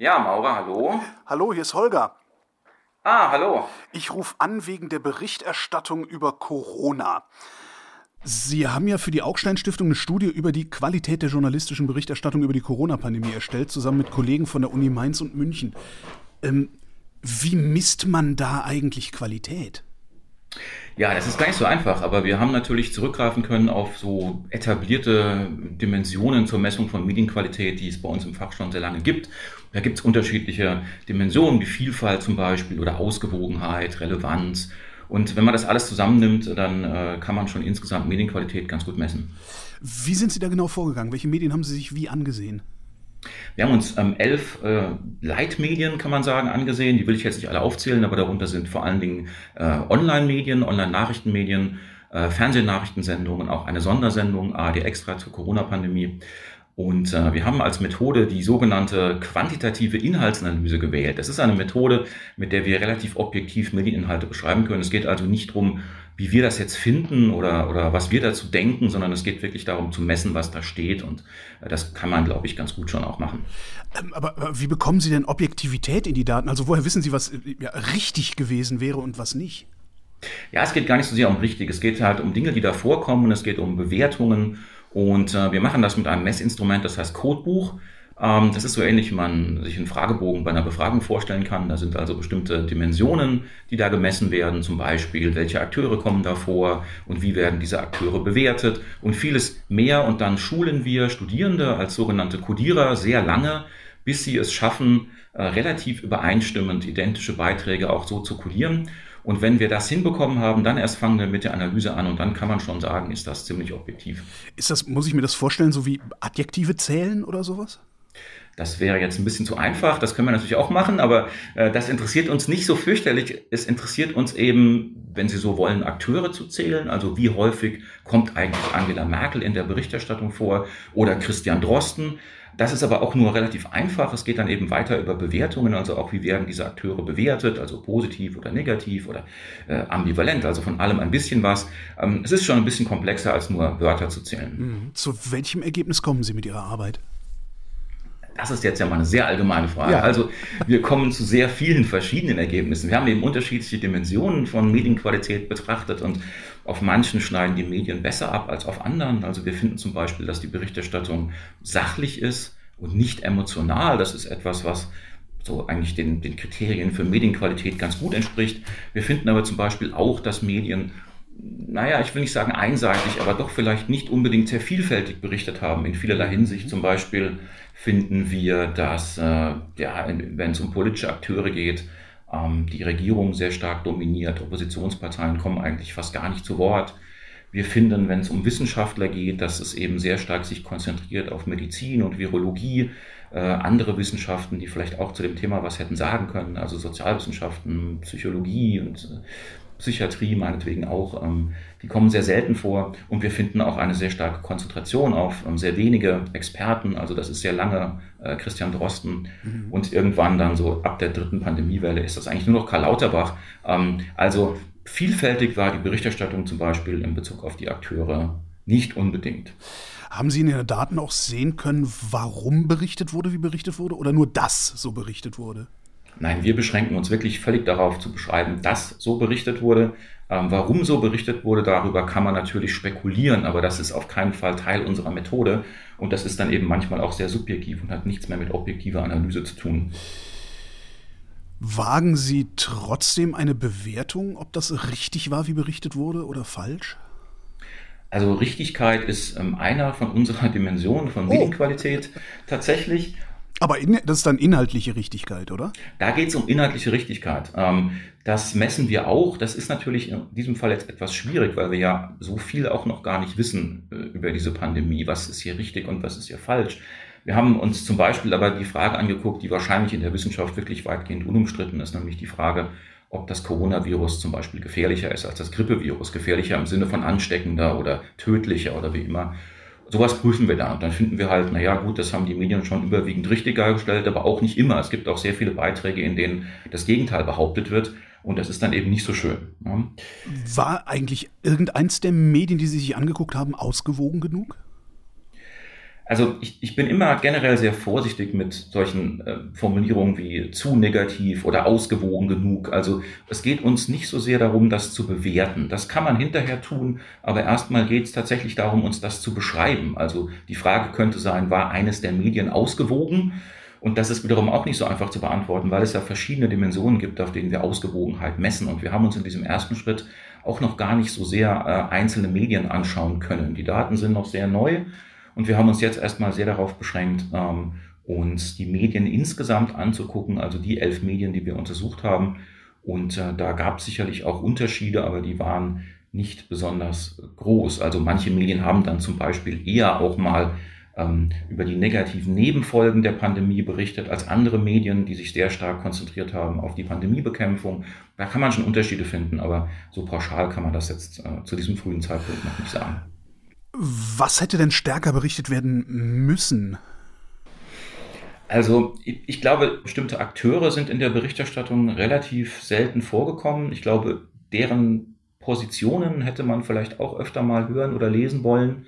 Ja, Maurer, hallo. Hallo, hier ist Holger. Ah, hallo. Ich rufe an wegen der Berichterstattung über Corona. Sie haben ja für die Augstein Stiftung eine Studie über die Qualität der journalistischen Berichterstattung über die Corona-Pandemie erstellt, zusammen mit Kollegen von der Uni Mainz und München. Ähm, wie misst man da eigentlich Qualität? Ja, das ist gar nicht so einfach, aber wir haben natürlich zurückgreifen können auf so etablierte Dimensionen zur Messung von Medienqualität, die es bei uns im Fach schon sehr lange gibt. Da gibt es unterschiedliche Dimensionen, wie Vielfalt zum Beispiel oder Ausgewogenheit, Relevanz. Und wenn man das alles zusammennimmt, dann äh, kann man schon insgesamt Medienqualität ganz gut messen. Wie sind Sie da genau vorgegangen? Welche Medien haben Sie sich wie angesehen? Wir haben uns ähm, elf äh, Leitmedien, kann man sagen, angesehen. Die will ich jetzt nicht alle aufzählen, aber darunter sind vor allen Dingen äh, Online-Medien, Online-Nachrichtenmedien, äh, Fernsehnachrichtensendungen, auch eine Sondersendung, ARD Extra zur Corona-Pandemie. Und äh, wir haben als Methode die sogenannte quantitative Inhaltsanalyse gewählt. Das ist eine Methode, mit der wir relativ objektiv Medieninhalte beschreiben können. Es geht also nicht darum, wie wir das jetzt finden oder, oder was wir dazu denken, sondern es geht wirklich darum zu messen, was da steht. Und äh, das kann man, glaube ich, ganz gut schon auch machen. Ähm, aber, aber, wie bekommen Sie denn Objektivität in die Daten? Also woher wissen Sie, was äh, ja, richtig gewesen wäre und was nicht? Ja, es geht gar nicht so sehr um richtig. Es geht halt um Dinge, die da vorkommen. Es geht um Bewertungen. Und äh, wir machen das mit einem Messinstrument, das heißt Codebuch. Ähm, das ist so ähnlich, wie man sich einen Fragebogen bei einer Befragung vorstellen kann. Da sind also bestimmte Dimensionen, die da gemessen werden, zum Beispiel, welche Akteure kommen da vor und wie werden diese Akteure bewertet und vieles mehr. Und dann schulen wir Studierende als sogenannte Codierer sehr lange, bis sie es schaffen, äh, relativ übereinstimmend identische Beiträge auch so zu codieren. Und wenn wir das hinbekommen haben, dann erst fangen wir mit der Analyse an und dann kann man schon sagen, ist das ziemlich objektiv. Ist das, muss ich mir das vorstellen, so wie Adjektive zählen oder sowas? Das wäre jetzt ein bisschen zu einfach, das können wir natürlich auch machen, aber äh, das interessiert uns nicht so fürchterlich. Es interessiert uns eben, wenn Sie so wollen, Akteure zu zählen. Also wie häufig kommt eigentlich Angela Merkel in der Berichterstattung vor oder Christian Drosten. Das ist aber auch nur relativ einfach. Es geht dann eben weiter über Bewertungen, also auch wie werden diese Akteure bewertet, also positiv oder negativ oder äh, ambivalent, also von allem ein bisschen was. Ähm, es ist schon ein bisschen komplexer als nur Wörter zu zählen. Mhm. Zu welchem Ergebnis kommen Sie mit Ihrer Arbeit? Das ist jetzt ja mal eine sehr allgemeine Frage. Ja. Also wir kommen zu sehr vielen verschiedenen Ergebnissen. Wir haben eben unterschiedliche Dimensionen von Medienqualität betrachtet und auf manchen schneiden die Medien besser ab als auf anderen. Also wir finden zum Beispiel, dass die Berichterstattung sachlich ist und nicht emotional. Das ist etwas, was so eigentlich den, den Kriterien für Medienqualität ganz gut entspricht. Wir finden aber zum Beispiel auch, dass Medien naja, ich will nicht sagen einseitig, aber doch vielleicht nicht unbedingt sehr vielfältig berichtet haben in vielerlei Hinsicht. Zum Beispiel finden wir, dass, äh, ja, wenn es um politische Akteure geht, ähm, die Regierung sehr stark dominiert. Oppositionsparteien kommen eigentlich fast gar nicht zu Wort. Wir finden, wenn es um Wissenschaftler geht, dass es eben sehr stark sich konzentriert auf Medizin und Virologie, äh, andere Wissenschaften, die vielleicht auch zu dem Thema was hätten sagen können, also Sozialwissenschaften, Psychologie und äh, Psychiatrie meinetwegen auch, ähm, die kommen sehr selten vor und wir finden auch eine sehr starke Konzentration auf ähm, sehr wenige Experten, also das ist sehr lange äh, Christian Drosten mhm. und irgendwann dann so ab der dritten Pandemiewelle ist das eigentlich nur noch Karl Lauterbach. Ähm, also vielfältig war die Berichterstattung zum Beispiel in Bezug auf die Akteure nicht unbedingt. Haben Sie in den Daten auch sehen können, warum berichtet wurde, wie berichtet wurde oder nur das so berichtet wurde? Nein, wir beschränken uns wirklich völlig darauf zu beschreiben, dass so berichtet wurde. Ähm, warum so berichtet wurde, darüber kann man natürlich spekulieren, aber das ist auf keinen Fall Teil unserer Methode. Und das ist dann eben manchmal auch sehr subjektiv und hat nichts mehr mit objektiver Analyse zu tun. Wagen Sie trotzdem eine Bewertung, ob das richtig war, wie berichtet wurde oder falsch? Also Richtigkeit ist ähm, einer von unserer Dimensionen von oh. Medienqualität oh. tatsächlich. Aber in, das ist dann inhaltliche Richtigkeit, oder? Da geht es um inhaltliche Richtigkeit. Ähm, das messen wir auch. Das ist natürlich in diesem Fall jetzt etwas schwierig, weil wir ja so viel auch noch gar nicht wissen äh, über diese Pandemie. Was ist hier richtig und was ist hier falsch? Wir haben uns zum Beispiel aber die Frage angeguckt, die wahrscheinlich in der Wissenschaft wirklich weitgehend unumstritten ist, nämlich die Frage, ob das Coronavirus zum Beispiel gefährlicher ist als das Grippevirus, gefährlicher im Sinne von ansteckender oder tödlicher oder wie immer sowas prüfen wir da. Und dann finden wir halt, naja gut, das haben die Medien schon überwiegend richtig dargestellt, aber auch nicht immer. Es gibt auch sehr viele Beiträge, in denen das Gegenteil behauptet wird. Und das ist dann eben nicht so schön. Ja. War eigentlich irgendeins der Medien, die Sie sich angeguckt haben, ausgewogen genug? Also ich, ich bin immer generell sehr vorsichtig mit solchen äh, Formulierungen wie zu negativ oder ausgewogen genug. Also es geht uns nicht so sehr darum, das zu bewerten. Das kann man hinterher tun, aber erstmal geht es tatsächlich darum, uns das zu beschreiben. Also die Frage könnte sein, war eines der Medien ausgewogen? Und das ist wiederum auch nicht so einfach zu beantworten, weil es ja verschiedene Dimensionen gibt, auf denen wir Ausgewogenheit messen. Und wir haben uns in diesem ersten Schritt auch noch gar nicht so sehr äh, einzelne Medien anschauen können. Die Daten sind noch sehr neu und wir haben uns jetzt erstmal sehr darauf beschränkt, ähm, uns die Medien insgesamt anzugucken, also die elf Medien, die wir untersucht haben. Und äh, da gab es sicherlich auch Unterschiede, aber die waren nicht besonders groß. Also manche Medien haben dann zum Beispiel eher auch mal ähm, über die negativen Nebenfolgen der Pandemie berichtet als andere Medien, die sich sehr stark konzentriert haben auf die Pandemiebekämpfung. Da kann man schon Unterschiede finden, aber so pauschal kann man das jetzt äh, zu diesem frühen Zeitpunkt noch nicht sagen. Was hätte denn stärker berichtet werden müssen? Also ich glaube, bestimmte Akteure sind in der Berichterstattung relativ selten vorgekommen. Ich glaube, deren Positionen hätte man vielleicht auch öfter mal hören oder lesen wollen.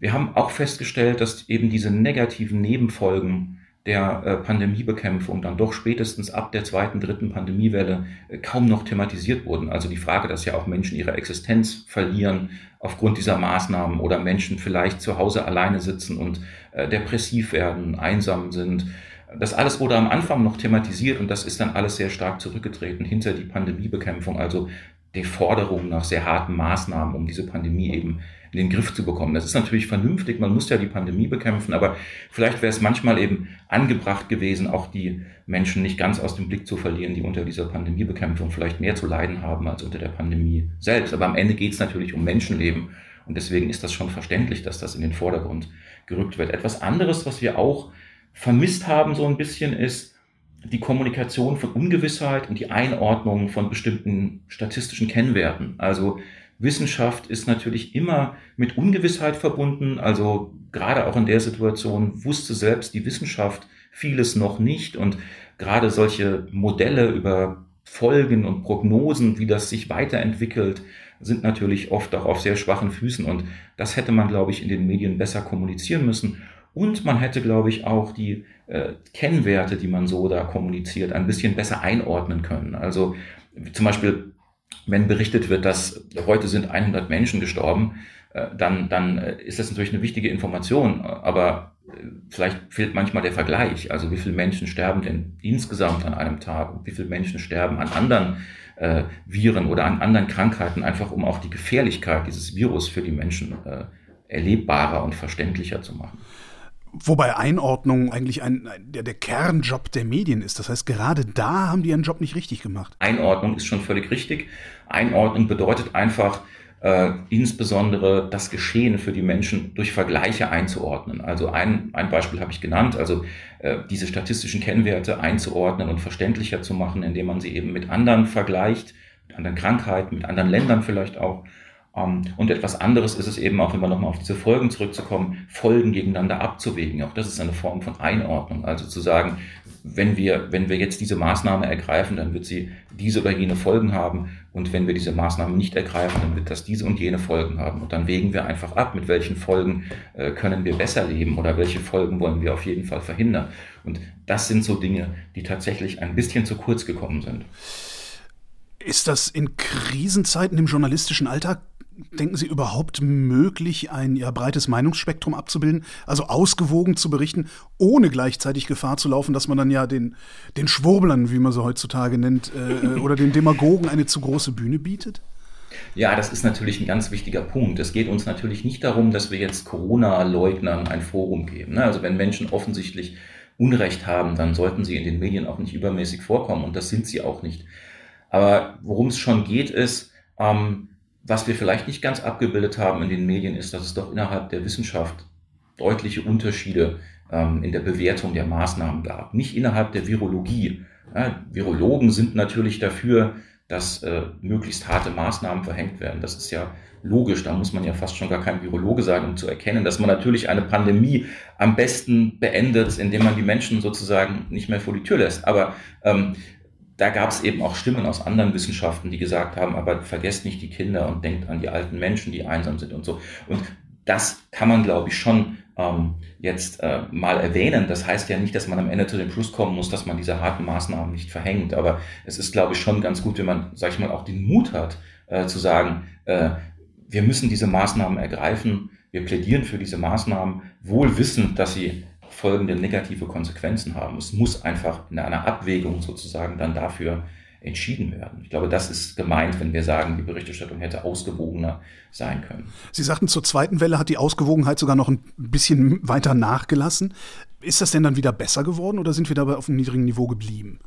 Wir haben auch festgestellt, dass eben diese negativen Nebenfolgen der äh, Pandemiebekämpfung dann doch spätestens ab der zweiten, dritten Pandemiewelle äh, kaum noch thematisiert wurden. Also die Frage, dass ja auch Menschen ihre Existenz verlieren aufgrund dieser Maßnahmen oder Menschen vielleicht zu Hause alleine sitzen und äh, depressiv werden, einsam sind. Das alles wurde am Anfang noch thematisiert und das ist dann alles sehr stark zurückgetreten hinter die Pandemiebekämpfung. Also die Forderung nach sehr harten Maßnahmen, um diese Pandemie eben in den Griff zu bekommen. Das ist natürlich vernünftig, man muss ja die Pandemie bekämpfen, aber vielleicht wäre es manchmal eben angebracht gewesen, auch die Menschen nicht ganz aus dem Blick zu verlieren, die unter dieser Pandemiebekämpfung vielleicht mehr zu leiden haben als unter der Pandemie selbst. Aber am Ende geht es natürlich um Menschenleben und deswegen ist das schon verständlich, dass das in den Vordergrund gerückt wird. Etwas anderes, was wir auch vermisst haben so ein bisschen, ist, die Kommunikation von Ungewissheit und die Einordnung von bestimmten statistischen Kennwerten. Also Wissenschaft ist natürlich immer mit Ungewissheit verbunden. Also gerade auch in der Situation wusste selbst die Wissenschaft vieles noch nicht. Und gerade solche Modelle über Folgen und Prognosen, wie das sich weiterentwickelt, sind natürlich oft auch auf sehr schwachen Füßen. Und das hätte man, glaube ich, in den Medien besser kommunizieren müssen. Und man hätte, glaube ich, auch die äh, Kennwerte, die man so da kommuniziert, ein bisschen besser einordnen können. Also zum Beispiel wenn berichtet wird, dass heute sind 100 Menschen gestorben, äh, dann, dann äh, ist das natürlich eine wichtige Information, aber äh, vielleicht fehlt manchmal der Vergleich. Also wie viele Menschen sterben denn insgesamt an einem Tag und wie viele Menschen sterben an anderen äh, Viren oder an anderen Krankheiten, einfach um auch die Gefährlichkeit dieses Virus für die Menschen äh, erlebbarer und verständlicher zu machen. Wobei Einordnung eigentlich ein, der, der Kernjob der Medien ist. Das heißt, gerade da haben die ihren Job nicht richtig gemacht. Einordnung ist schon völlig richtig. Einordnung bedeutet einfach, äh, insbesondere das Geschehen für die Menschen durch Vergleiche einzuordnen. Also ein, ein Beispiel habe ich genannt, also äh, diese statistischen Kennwerte einzuordnen und verständlicher zu machen, indem man sie eben mit anderen vergleicht, mit anderen Krankheiten, mit anderen Ländern vielleicht auch. Ähm, und etwas anderes ist es eben auch, immer nochmal auf diese Folgen zurückzukommen, Folgen gegeneinander abzuwägen. Auch das ist eine Form von Einordnung. Also zu sagen, wenn wir, wenn wir jetzt diese Maßnahme ergreifen, dann wird sie diese oder jene Folgen haben. Und wenn wir diese Maßnahme nicht ergreifen, dann wird das diese und jene Folgen haben. Und dann wägen wir einfach ab, mit welchen Folgen äh, können wir besser leben oder welche Folgen wollen wir auf jeden Fall verhindern. Und das sind so Dinge, die tatsächlich ein bisschen zu kurz gekommen sind. Ist das in Krisenzeiten im journalistischen Alltag denken Sie, überhaupt möglich, ein ja, breites Meinungsspektrum abzubilden, also ausgewogen zu berichten, ohne gleichzeitig Gefahr zu laufen, dass man dann ja den, den Schwurblern, wie man sie heutzutage nennt, äh, oder den Demagogen eine zu große Bühne bietet? Ja, das ist natürlich ein ganz wichtiger Punkt. Es geht uns natürlich nicht darum, dass wir jetzt Corona-Leugnern ein Forum geben. Ne? Also wenn Menschen offensichtlich Unrecht haben, dann sollten sie in den Medien auch nicht übermäßig vorkommen und das sind sie auch nicht. Aber worum es schon geht, ist, ähm, was wir vielleicht nicht ganz abgebildet haben in den Medien, ist, dass es doch innerhalb der Wissenschaft deutliche Unterschiede ähm, in der Bewertung der Maßnahmen gab. Nicht innerhalb der Virologie. Ja, Virologen sind natürlich dafür, dass äh, möglichst harte Maßnahmen verhängt werden. Das ist ja logisch. Da muss man ja fast schon gar kein Virologe sein, um zu erkennen, dass man natürlich eine Pandemie am besten beendet, indem man die Menschen sozusagen nicht mehr vor die Tür lässt. Aber ähm, da gab es eben auch Stimmen aus anderen Wissenschaften, die gesagt haben, aber vergesst nicht die Kinder und denkt an die alten Menschen, die einsam sind und so. Und das kann man, glaube ich, schon ähm, jetzt äh, mal erwähnen. Das heißt ja nicht, dass man am Ende zu dem Schluss kommen muss, dass man diese harten Maßnahmen nicht verhängt. Aber es ist, glaube ich, schon ganz gut, wenn man, sag ich mal, auch den Mut hat, äh, zu sagen, äh, wir müssen diese Maßnahmen ergreifen, wir plädieren für diese Maßnahmen, wohl wissend, dass sie folgende negative Konsequenzen haben. Es muss einfach in einer Abwägung sozusagen dann dafür entschieden werden. Ich glaube, das ist gemeint, wenn wir sagen, die Berichterstattung hätte ausgewogener sein können. Sie sagten, zur zweiten Welle hat die Ausgewogenheit sogar noch ein bisschen weiter nachgelassen. Ist das denn dann wieder besser geworden oder sind wir dabei auf einem niedrigen Niveau geblieben?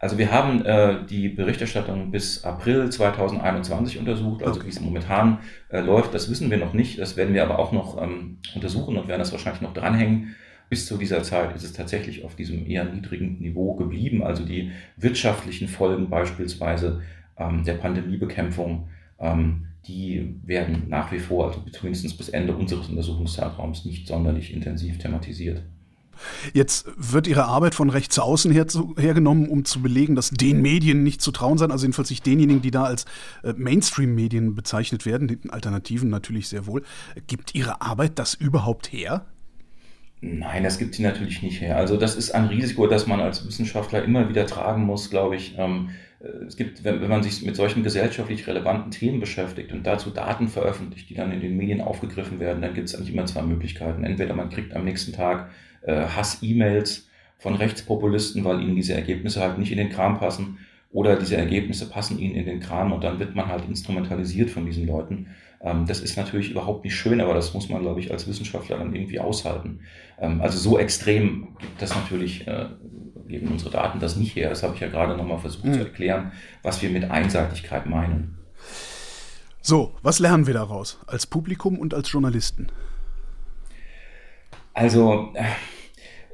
Also wir haben äh, die Berichterstattung bis April 2021 untersucht, also okay. wie es momentan äh, läuft, das wissen wir noch nicht. Das werden wir aber auch noch ähm, untersuchen und werden das wahrscheinlich noch dranhängen bis zu dieser Zeit ist es tatsächlich auf diesem eher niedrigen Niveau geblieben. Also die wirtschaftlichen Folgen beispielsweise ähm, der Pandemiebekämpfung, ähm, die werden nach wie vor, also zumindest bis Ende unseres Untersuchungszeitraums, nicht sonderlich intensiv thematisiert. Jetzt wird Ihre Arbeit von rechts außen her zu, hergenommen, um zu belegen, dass den Medien nicht zu trauen sein, also jedenfalls nicht denjenigen, die da als äh, Mainstream-Medien bezeichnet werden, den Alternativen natürlich sehr wohl. Gibt Ihre Arbeit das überhaupt her? Nein, das gibt sie natürlich nicht her. Also das ist ein Risiko, das man als Wissenschaftler immer wieder tragen muss, glaube ich. Ähm, äh, es gibt, wenn, wenn man sich mit solchen gesellschaftlich relevanten Themen beschäftigt und dazu Daten veröffentlicht, die dann in den Medien aufgegriffen werden, dann gibt es eigentlich immer zwei Möglichkeiten. Entweder man kriegt am nächsten Tag äh, Hass-E-Mails von Rechtspopulisten, weil ihnen diese Ergebnisse halt nicht in den Kram passen, oder diese Ergebnisse passen ihnen in den Kram und dann wird man halt instrumentalisiert von diesen Leuten. Ähm, das ist natürlich überhaupt nicht schön, aber das muss man, glaube ich, als Wissenschaftler dann irgendwie aushalten. Ähm, also so extrem gibt das natürlich, äh, geben unsere Daten das nicht her. Das habe ich ja gerade nochmal versucht mhm. zu erklären, was wir mit Einseitigkeit meinen. So, was lernen wir daraus als Publikum und als Journalisten? Also, äh,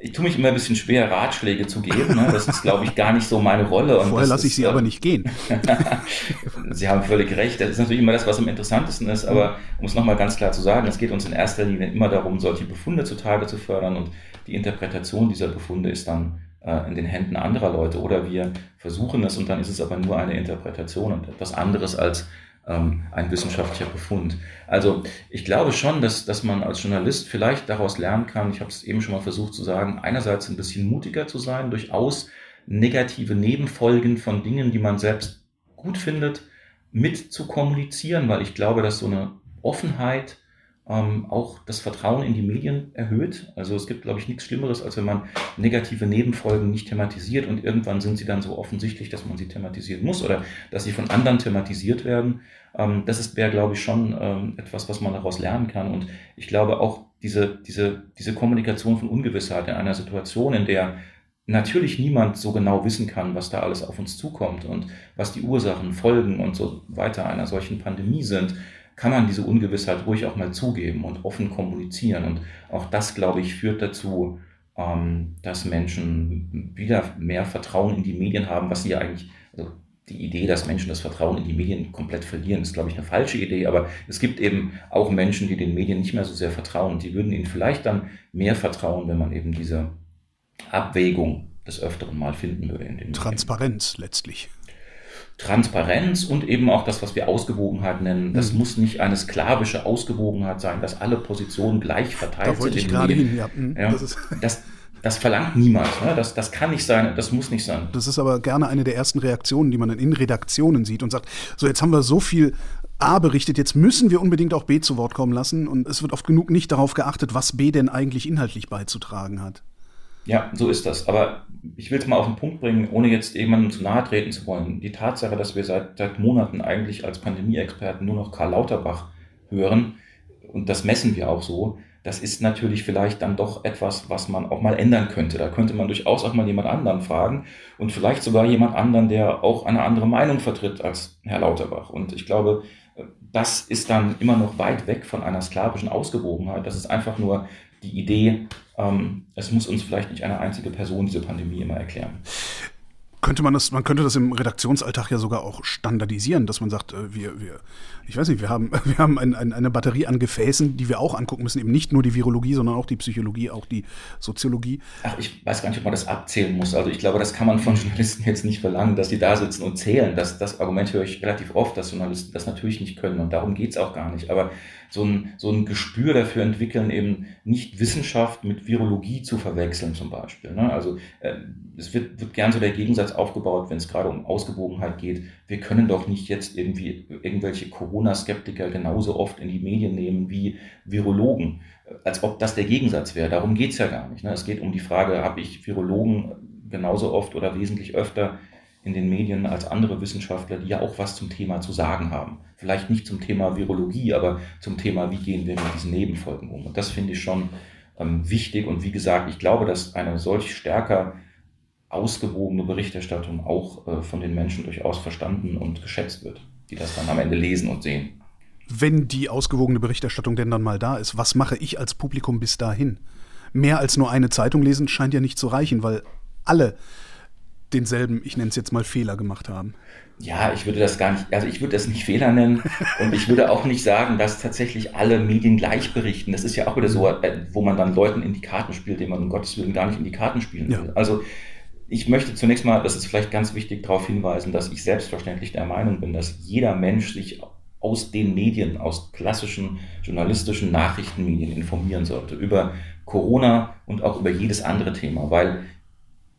ich tue mich immer ein bisschen schwer, Ratschläge zu geben. Ne? Das ist, glaube ich, gar nicht so meine Rolle. Und Vorher lasse ich Sie aber nicht gehen. Sie haben völlig recht. Das ist natürlich immer das, was am interessantesten ist. Aber um es nochmal ganz klar zu sagen, es geht uns in erster Linie immer darum, solche Befunde zutage zu fördern. Und die Interpretation dieser Befunde ist dann äh, in den Händen anderer Leute. Oder wir versuchen es und dann ist es aber nur eine Interpretation und etwas anderes als ähm, ein wissenschaftlicher Befund. Also ich glaube schon, dass, dass man als Journalist vielleicht daraus lernen kann, ich habe es eben schon mal versucht zu sagen, einerseits ein bisschen mutiger zu sein, durchaus negative Nebenfolgen von Dingen, die man selbst gut findet, mit zu kommunizieren, weil ich glaube, dass so eine Offenheit ähm, auch das Vertrauen in die Medien erhöht. Also es gibt, glaube ich, nichts Schlimmeres, als wenn man negative Nebenfolgen nicht thematisiert und irgendwann sind sie dann so offensichtlich, dass man sie thematisieren muss oder dass sie von anderen thematisiert werden. Ähm, das ist, wäre, glaube ich, schon ähm, etwas, was man daraus lernen kann. Und ich glaube auch diese, diese, diese Kommunikation von Ungewissheit in einer Situation, in der natürlich niemand so genau wissen kann, was da alles auf uns zukommt und was die Ursachen, Folgen und so weiter einer solchen Pandemie sind, kann man diese Ungewissheit ruhig auch mal zugeben und offen kommunizieren. Und auch das, glaube ich, führt dazu, ähm, dass Menschen wieder mehr Vertrauen in die Medien haben, was sie ja eigentlich, also die Idee, dass Menschen das Vertrauen in die Medien komplett verlieren, ist, glaube ich, eine falsche Idee. Aber es gibt eben auch Menschen, die den Medien nicht mehr so sehr vertrauen. Die würden ihnen vielleicht dann mehr vertrauen, wenn man eben diese Abwägung des Öfteren mal finden würde. Transparenz letztlich. Transparenz und eben auch das, was wir Ausgewogenheit nennen. Das mhm. muss nicht eine sklavische Ausgewogenheit sein, dass alle Positionen gleich verteilt da wollte sind. Ich gerade hin, ja. Mhm. ja. Das, das, das, verlangt niemand. Ne? Das, das kann nicht sein, das muss nicht sein. Das ist aber gerne eine der ersten Reaktionen, die man dann in Redaktionen sieht und sagt, so jetzt haben wir so viel A berichtet, jetzt müssen wir unbedingt auch B zu Wort kommen lassen und es wird oft genug nicht darauf geachtet, was B denn eigentlich inhaltlich beizutragen hat. Ja, so ist das. Aber ich will es mal auf den Punkt bringen, ohne jetzt jemandem zu nahe treten zu wollen. Die Tatsache, dass wir seit, seit Monaten eigentlich als Pandemie-Experten nur noch Karl Lauterbach hören, und das messen wir auch so, das ist natürlich vielleicht dann doch etwas, was man auch mal ändern könnte. Da könnte man durchaus auch mal jemand anderen fragen und vielleicht sogar jemand anderen, der auch eine andere Meinung vertritt als Herr Lauterbach. Und ich glaube, das ist dann immer noch weit weg von einer sklavischen Ausgewogenheit. Das ist einfach nur die Idee, ähm, es muss uns vielleicht nicht eine einzige Person diese Pandemie immer erklären. Könnte man das, man könnte das im Redaktionsalltag ja sogar auch standardisieren, dass man sagt, äh, wir, wir, ich weiß nicht, wir haben, wir haben ein, ein, eine Batterie an Gefäßen, die wir auch angucken müssen, eben nicht nur die Virologie, sondern auch die Psychologie, auch die Soziologie. Ach, ich weiß gar nicht, ob man das abzählen muss. Also ich glaube, das kann man von Journalisten jetzt nicht verlangen, dass die da sitzen und zählen. Das, das Argument höre ich relativ oft, dass Journalisten das natürlich nicht können und darum geht es auch gar nicht. Aber so ein, so ein Gespür dafür entwickeln, eben nicht Wissenschaft mit Virologie zu verwechseln zum Beispiel. Ne? Also äh, es wird, wird gern so der Gegensatz aufgebaut, wenn es gerade um Ausgewogenheit geht. Wir können doch nicht jetzt irgendwie irgendwelche Corona-Skeptiker genauso oft in die Medien nehmen wie Virologen, als ob das der Gegensatz wäre. Darum geht es ja gar nicht. Ne? Es geht um die Frage, habe ich Virologen genauso oft oder wesentlich öfter in den Medien als andere Wissenschaftler, die ja auch was zum Thema zu sagen haben. Vielleicht nicht zum Thema Virologie, aber zum Thema, wie gehen wir mit diesen Nebenfolgen um. Und das finde ich schon ähm, wichtig. Und wie gesagt, ich glaube, dass eine solch stärker ausgewogene Berichterstattung auch äh, von den Menschen durchaus verstanden und geschätzt wird, die das dann am Ende lesen und sehen. Wenn die ausgewogene Berichterstattung denn dann mal da ist, was mache ich als Publikum bis dahin? Mehr als nur eine Zeitung lesen scheint ja nicht zu reichen, weil alle denselben, ich nenne es jetzt mal Fehler gemacht haben. Ja, ich würde das gar nicht, also ich würde das nicht Fehler nennen und ich würde auch nicht sagen, dass tatsächlich alle Medien gleich berichten. Das ist ja auch wieder so, äh, wo man dann Leuten in die Karten spielt, denen man um Gottes Willen gar nicht in die Karten spielen will. Ja. Also ich möchte zunächst mal, das ist vielleicht ganz wichtig, darauf hinweisen, dass ich selbstverständlich der Meinung bin, dass jeder Mensch sich aus den Medien, aus klassischen journalistischen Nachrichtenmedien informieren sollte über Corona und auch über jedes andere Thema, weil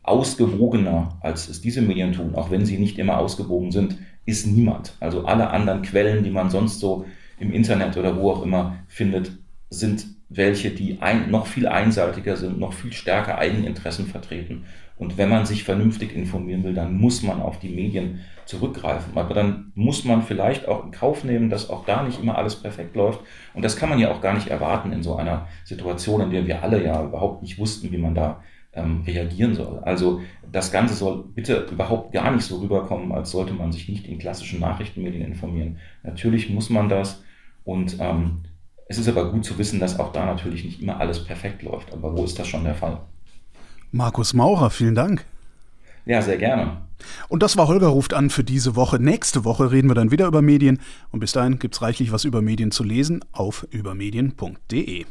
ausgewogener, als es diese Medien tun, auch wenn sie nicht immer ausgewogen sind, ist niemand. Also alle anderen Quellen, die man sonst so im Internet oder wo auch immer findet, sind welche, die ein, noch viel einseitiger sind, noch viel stärker Eigeninteressen vertreten. Und wenn man sich vernünftig informieren will, dann muss man auf die Medien zurückgreifen. Aber dann muss man vielleicht auch in Kauf nehmen, dass auch da nicht immer alles perfekt läuft. Und das kann man ja auch gar nicht erwarten in so einer Situation, in der wir alle ja überhaupt nicht wussten, wie man da ähm, reagieren soll. Also das Ganze soll bitte überhaupt gar nicht so rüberkommen, als sollte man sich nicht in klassischen Nachrichtenmedien informieren. Natürlich muss man das und ähm, es ist aber gut zu wissen, dass auch da natürlich nicht immer alles perfekt läuft. Aber wo ist das schon der Fall? Markus Maurer, vielen Dank. Ja, sehr gerne. Und das war Holger ruft an für diese Woche. Nächste Woche reden wir dann wieder über Medien und bis dahin gibt es reichlich was über Medien zu lesen auf übermedien.de.